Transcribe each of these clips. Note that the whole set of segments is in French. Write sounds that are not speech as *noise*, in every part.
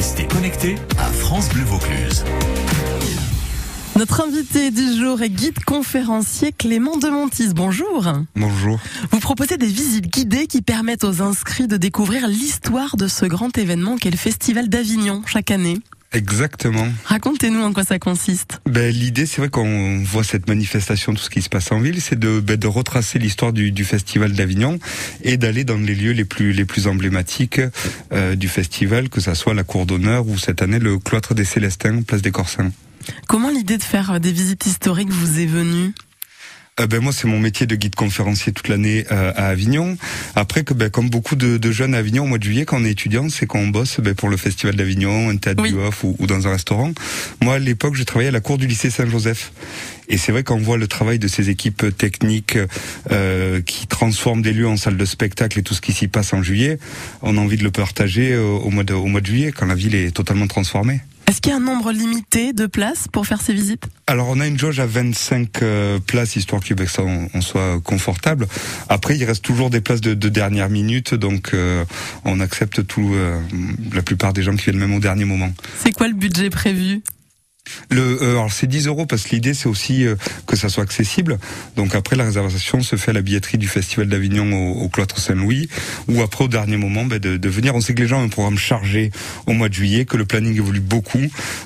Restez connectés à France Bleu Vaucluse. Notre invité du jour est guide conférencier Clément Demontis. Bonjour. Bonjour. Vous proposez des visites guidées qui permettent aux inscrits de découvrir l'histoire de ce grand événement qu'est le Festival d'Avignon chaque année. Exactement. Racontez-nous en quoi ça consiste. Ben, L'idée, c'est vrai qu'on voit cette manifestation, tout ce qui se passe en ville, c'est de, ben, de retracer l'histoire du, du, Festival d'Avignon et d'aller dans les lieux les plus, les plus emblématiques euh, du festival, que ça soit la cour d'honneur ou cette année le cloître des Célestins, place des Corsins. Comment l'idée de faire des visites historiques vous est venue? Euh, ben moi, c'est mon métier de guide conférencier toute l'année euh, à Avignon. Après que, ben, comme beaucoup de, de, jeunes à Avignon, au mois de juillet, quand on est étudiant, c'est qu'on bosse ben, pour le Festival d'Avignon, un théâtre Oui. du Off ou, ou dans un restaurant. Moi, à l'époque, je travaillais à la cour du lycée Saint-Joseph. Et c'est vrai qu'on voit le travail de ces équipes techniques euh, qui transforment des lieux en salles de spectacle et tout ce qui s'y passe en juillet, on a envie de le partager euh, au mois de, au mois de juillet, quand la ville est totalement transformée. Est-ce qu'il y a un nombre limité de places pour faire ces visites? Alors on a une jauge à 25 euh, places histoire que ça on, on, soit confortable. Après il reste toujours des places de, de dernière minute donc euh, on accepte tout euh, la plupart des gens qui viennent même au dernier moment. C'est quoi le budget prévu? Le, euh, alors c'est 10 euros parce que l'idée c'est aussi euh, que ça soit accessible. Donc après la réservation se fait à la billetterie du Festival d'Avignon au, au, cloître Saint-Louis ou après au dernier moment ben, de, de, venir. On sait que les gens ont un programme chargé au mois de juillet, que le planning évolue beaucoup.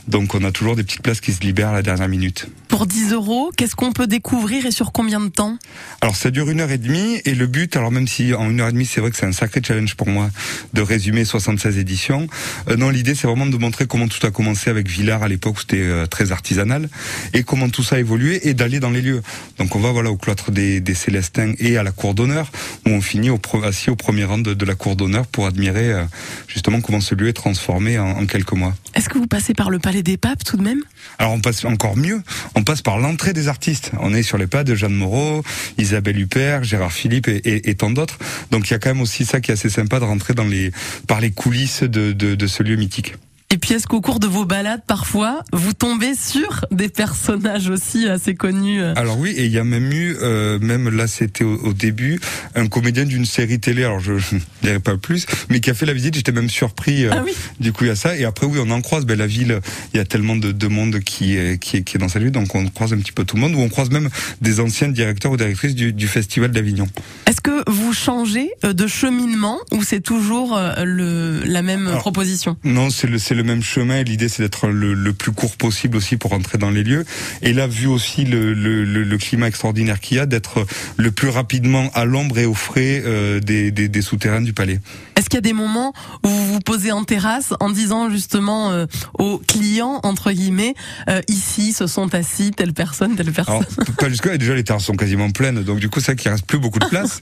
Donc on a toujours des petites places qui se libèrent à la dernière minute. Pour 10 euros, qu'est-ce qu'on peut découvrir et sur combien de temps? Alors ça dure une heure et demie et le but, alors même si en une heure et demie c'est vrai que c'est un sacré challenge pour moi de résumer 76 éditions, euh, non l'idée c'est vraiment de montrer comment tout a commencé avec Villars à l'époque où c'était très artisanal et comment tout ça a évolué et d'aller dans les lieux. Donc on va voilà au cloître des, des Célestins et à la cour d'honneur où on finit au, assis au premier rang de, de la cour d'honneur pour admirer euh, justement comment ce lieu est transformé en, en quelques mois. Est-ce que vous passez par le Palais des Papes tout de même? Alors on passe encore mieux, on passe par l'entrée des artistes. On est sur les pas de Jeanne Moreau, Isabelle Huppert, Gérard Philippe et, et, et tant d'autres. Donc il y a quand même aussi ça qui est assez sympa de rentrer dans les par les coulisses de, de, de ce lieu mythique. Et puis est-ce qu'au cours de vos balades, parfois, vous tombez sur des personnages aussi assez connus euh Alors oui, et il y a même eu, euh, même là c'était au, au, début, un comédien d'une série télé, alors je ne dirai pas plus, mais qui a fait la visite, j'étais même surpris. Euh, ah oui. Du coup il y a ça, et après oui on en croise, ben, la ville, il y a tellement de, de monde qui est, qui, est, qui est dans cette ville, donc on croise un petit peu tout le monde, ou on croise même des anciens directeurs ou directrices du, du Festival d'Avignon. Est-ce que vous changez de cheminement, ou c'est toujours le, la même alors, proposition? Non, c'est le, le même chemin. L'idée, c'est d'être le, le, plus court possible aussi pour rentrer dans les lieux. Et là, vu aussi le, le climat extraordinaire qu'il y a, d'être le plus rapidement à l'ombre et au frais euh, des, des, des, souterrains du palais. Est-ce qu'il y a des moments où vous vous posez en terrasse en disant justement euh, aux clients, entre guillemets, euh, ici, se sont assis telle personne, telle personne *laughs* Alors, Pas jusque-là. Déjà, les terrasses sont quasiment pleines. Donc, du coup, c'est qu'il reste plus beaucoup de place.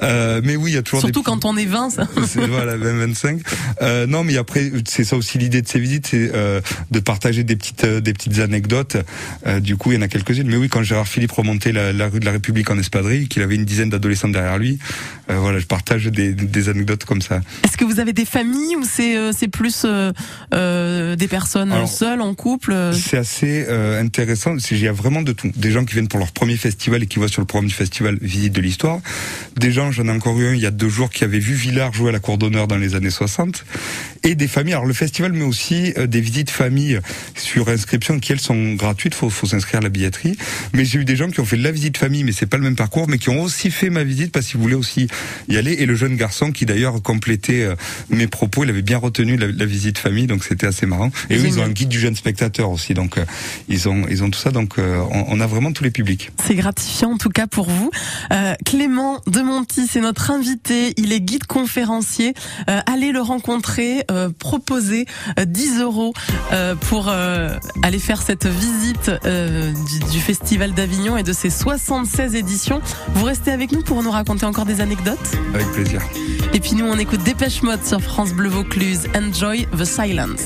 *laughs* mais oui, il y a toujours Surtout des... quand on est 20, ça. voilà, 20, 25. non, mais après, c'est ça aussi l'idée de ces visites, c'est euh, de partager des petites euh, des petites anecdotes. Euh, du coup, il y en a quelques-unes. Mais oui, quand Gérard Philippe remontait la, la rue de la République en espadrille, qu'il avait une dizaine d'adolescents derrière lui, euh, voilà, je partage des, des anecdotes comme ça. Est-ce que vous avez des familles ou c'est plus des personnes Alors, seules en couple C'est assez intéressant. Il y a vraiment de tout. Des gens qui viennent pour leur premier festival et qui voient sur le programme du festival visite de l'histoire. Des gens, j'en ai encore eu un il y a deux jours qui avait vu Villard jouer à la cour d'honneur dans les années 60 et des familles. Alors le festival, mais aussi euh, des visites famille sur inscription qui elles sont gratuites. Faut, faut s'inscrire à la billetterie. Mais j'ai eu des gens qui ont fait la visite famille, mais c'est pas le même parcours, mais qui ont aussi fait ma visite parce qu'ils voulaient aussi y aller. Et le jeune garçon qui d'ailleurs complétait euh, mes propos, il avait bien retenu la, la visite famille, donc c'était assez marrant. Et eux, ils ont un guide du jeune spectateur aussi, donc euh, ils ont ils ont tout ça. Donc on, on, a vraiment tous les publics. C'est gratifiant en tout cas pour vous. Clément Demonti, c'est notre invité. Il est guide conférencier. allez le rencontrer. Euh, proposer 10 euros euh, pour euh, aller faire cette visite du, du, Festival d'Avignon et de ses 76 éditions. Vous restez avec nous pour nous raconter encore des anecdotes Avec plaisir. Et puis nous, on écoute Dépêche Mode sur France Bleu Vaucluse. Enjoy the silence.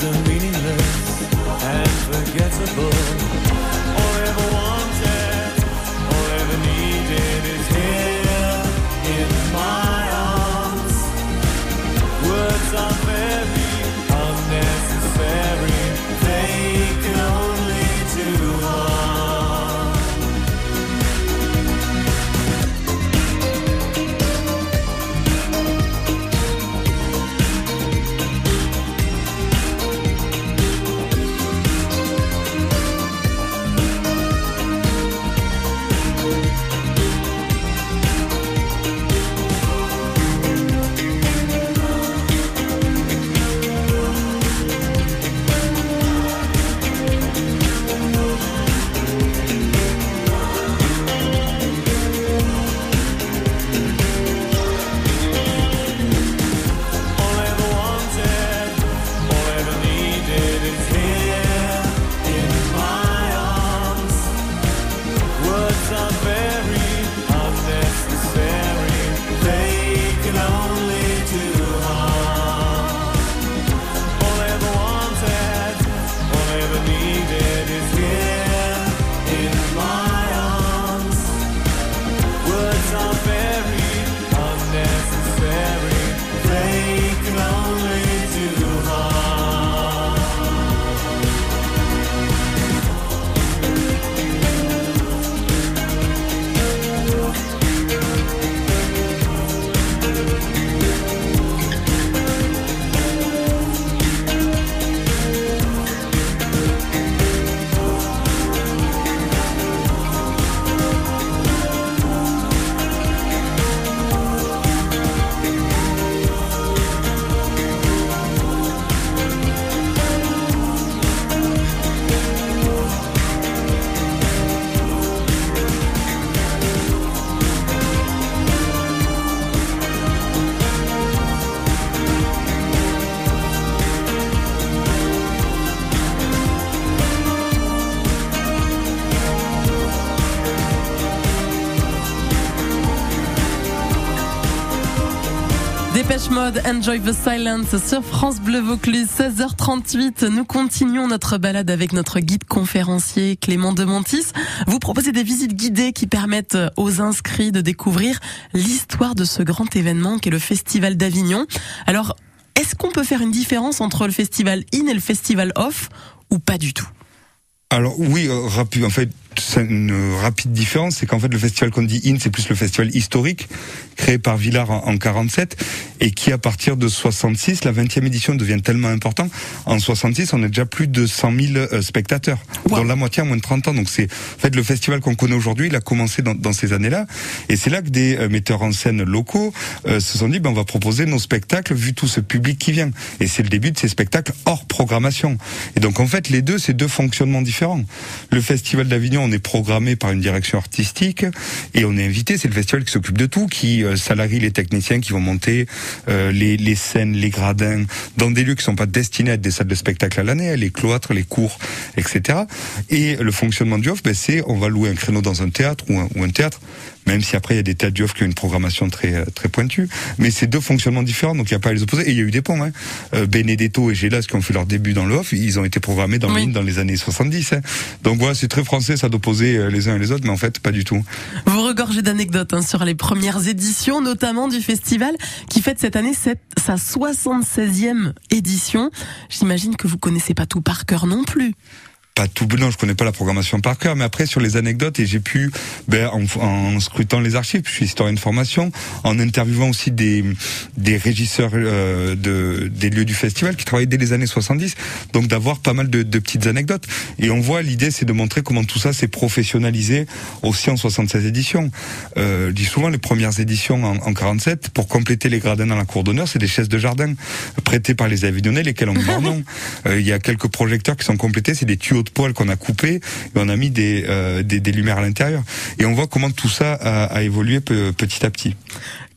the Mode, Enjoy the Silence sur France Bleu Vaucluse, 16h38. Nous continuons notre balade avec notre guide conférencier Clément Demontis. Vous proposez des visites guidées qui permettent aux inscrits de découvrir l'histoire de ce grand événement qu'est le Festival d'Avignon. Alors, est-ce qu'on peut faire une différence entre le Festival In et le Festival Off ou pas du tout? Alors oui, euh, rapide. En fait, une rapide différence, c'est qu'en fait le festival qu'on dit IN, c'est plus le festival historique créé par Villard en, en 47 et qui à partir de 66, la 20e édition devient tellement important. En 66, on a déjà plus de 100 000 euh, spectateurs, Wow. dont la moitié en moins de 30 ans. Donc c'est en fait le festival qu'on connaît aujourd'hui, il a commencé dans, dans ces années-là, et c'est là que des euh, metteurs en scène locaux euh, se sont dit, ben on va proposer nos spectacles vu tout ce public qui vient. Et c'est le début de ces spectacles hors programmation. Et donc en fait les deux, c'est deux fonctionnements différents. Le festival d'Avignon, on est programmé par une direction artistique et on est invité. C'est le festival qui s'occupe de tout, qui euh, salarie les techniciens qui vont monter euh, les, scènes, les gradins dans des lieux qui sont pas destinés à être des salles de spectacle à l'année, les cloîtres, les cours, etc. Et le fonctionnement du off, ben, c'est on va louer un créneau dans un théâtre ou un théâtre, même si après il y a des du off qui ont une programmation très euh, très pointue. Mais c'est deux fonctionnements différents, donc il n'y a pas à les opposer. Et il y a eu des ponts. Hein. Euh, Benedetto et Gélas qui ont fait leur début dans le off, ils ont été programmés dans Oui. dans les années 70. hein. Donc voilà, c'est très français, ça d'opposer euh, les uns et les autres, mais en fait pas du tout. Vous regorgez d'anecdotes hein, sur les premières éditions, notamment du festival qui fête cette année cette- sa 76e édition. J'imagine que vous connaissez pas tout par cœur non plus. Pas tout non je connais pas la programmation par cœur mais après sur les anecdotes et j'ai pu ben, en, en scrutant les archives je suis historien de formation en interviewant aussi des des régisseurs euh, de des lieux du festival qui travaillaient dès les années 70 donc d'avoir pas mal de, de petites anecdotes. Et on voit l'idée c'est de montrer comment tout ça s'est professionnalisé aussi en 76 éditions. Euh, je dis souvent les premières éditions en, en 47 pour compléter les gradins dans la cour d'honneur c'est des chaises de jardin prêtées par les avignonnais lesquelles ont *laughs* leur nom. Euh, il y a quelques projecteurs qui sont complétés, c'est des tuyaux de poêle qu'on a coupés et on a mis des, euh, des, des lumières à l'intérieur. Et on voit comment tout ça a, évolué pe- petit à petit.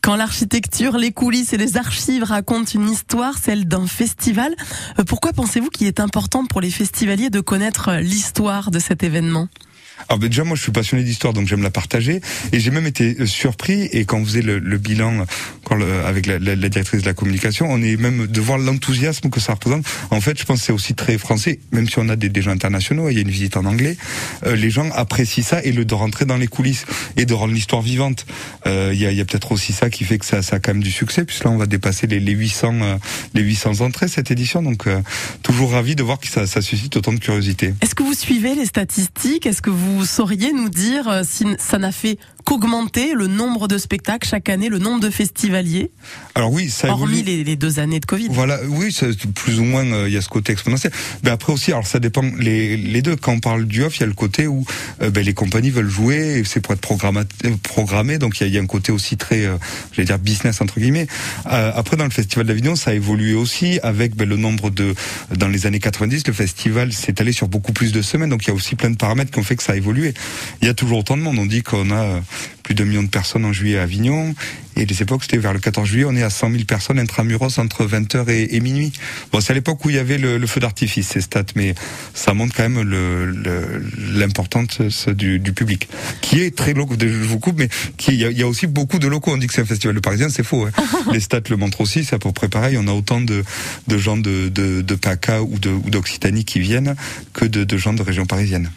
Quand l'architecture, les coulisses et les archives racontent une histoire, celle d'un festival, euh, pourquoi pensez-vous qu'il est important pour les festivaliers de connaître euh, l'histoire de cet événement? Alors ben, déjà moi je suis passionné d'histoire donc j'aime la partager et j'ai même été euh, surpris et quand on faisait le, le bilan quand le- avec la, la- la directrice de la communication on est même de voir l'enthousiasme que ça représente. En fait je pense que c'est aussi très français même si on a des, des gens internationaux il y a une visite en anglais euh, les gens apprécient ça et le de rentrer dans les coulisses et de rendre l'histoire vivante. Euh, Il y a, y a peut-être aussi ça qui fait que ça, ça a quand même du succès puisque là on va dépasser les, les 800 euh, les 800 entrées cette édition donc euh, toujours ravi de voir que ça, ça suscite autant de curiosité. Est-ce que vous suivez les statistiques? Est-ce que vous sauriez nous dire euh, si ça n'a fait qu'augmenter le nombre de spectacles chaque année, le nombre de festivaliers, Alors oui ça évolue. hormis les, les deux années de Covid Voilà, oui, plus ou moins euh, il y a ce côté exponentiel. Mais après aussi, alors ça dépend les, les deux. Quand on parle du off, il y a le côté où euh, ben, les compagnies veulent jouer, et c'est pour être programmé, donc il y, a, il y a un côté aussi très, euh, j'allais dire business entre guillemets. Euh, après, dans le festival d'Avignon, ça a évolué aussi avec ben, le nombre de, dans les années 90, le festival s'est allé sur beaucoup plus de semaines, donc il y a aussi plein de paramètres qui ont fait que ça a évolué. Il y a toujours autant de monde. On dit qu'on a plus d'un million de personnes en juillet à Avignon. Et les époques, c'était vers le 14 juillet, on est à 100 000 personnes intramuros entre 20h et, et minuit. Bon, c'est à l'époque où il y avait le, le feu d'artifice, ces stats, mais ça montre quand même le- le- l'importance du, du public, qui est très local. Je vous coupe, mais qui, il, y a, il y a aussi beaucoup de locaux. On dit que c'est un festival de Parisiens, c'est faux. hein. *laughs* les stats le montrent aussi, c'est à peu près pareil. On a autant de, de gens de, de, de PACA ou de- ou d'Occitanie qui viennent que de, de gens de région parisienne.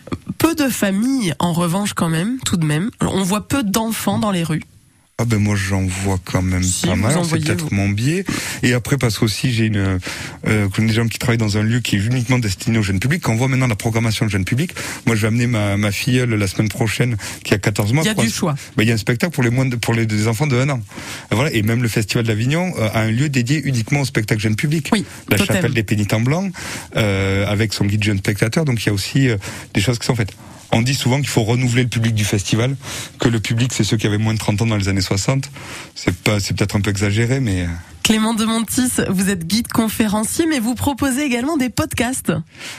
Peu de familles, en revanche, quand même, tout de même. On voit peu d'enfants dans les rues. Ah ben moi j'en vois quand même Si, pas mal, c'est peut-être mon biais. Et après parce qu'aussi j'ai une euh, des gens qui travaillent dans un lieu qui est uniquement destiné au jeune public. Quand on voit maintenant la programmation de jeune public, moi je vais amener ma, ma filleule la semaine prochaine qui a 14 mois. Il y a du un- choix. Ben, il y a un spectacle pour les moins de- pour les enfants de 1 an. Et voilà et même le festival d'Avignon euh, a un lieu dédié uniquement au spectacle jeune public. Oui, la totem. chapelle des pénitents blancs euh, avec son guide jeune spectateur. Donc il y a aussi euh, des choses qui sont faites. On dit souvent qu'il faut renouveler le public du festival, que le public c'est ceux qui avaient moins de 30 ans dans les années 60. C'est c'est peut-être un peu exagéré, mais euh, Clément de Montis, vous êtes guide conférencier, mais vous proposez également des podcasts.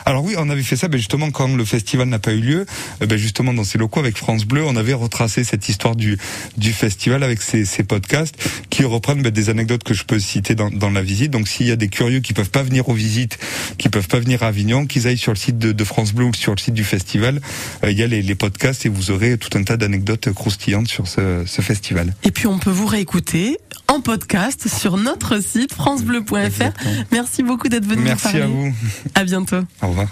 alors oui, on avait fait ça, ben justement quand le festival n'a pas eu lieu, euh, ben justement dans ces locaux avec France Bleu, on avait retracé cette histoire du du festival avec ces, ces podcasts qui reprennent ben, des anecdotes que je peux citer dans, dans la visite. Donc s'il y a des curieux qui peuvent pas venir aux visites, qui peuvent pas venir à Avignon, qu'ils aillent sur le site de, de France Bleu ou sur le site du festival, euh, il y a les, les podcasts et vous aurez tout un tas d'anecdotes croustillantes sur ce, ce festival. Et puis on peut vous réécouter en podcast sur notre notre site francebleu.fr. Merci beaucoup d'être venu Merci nous parler. à vous. À bientôt. Au revoir.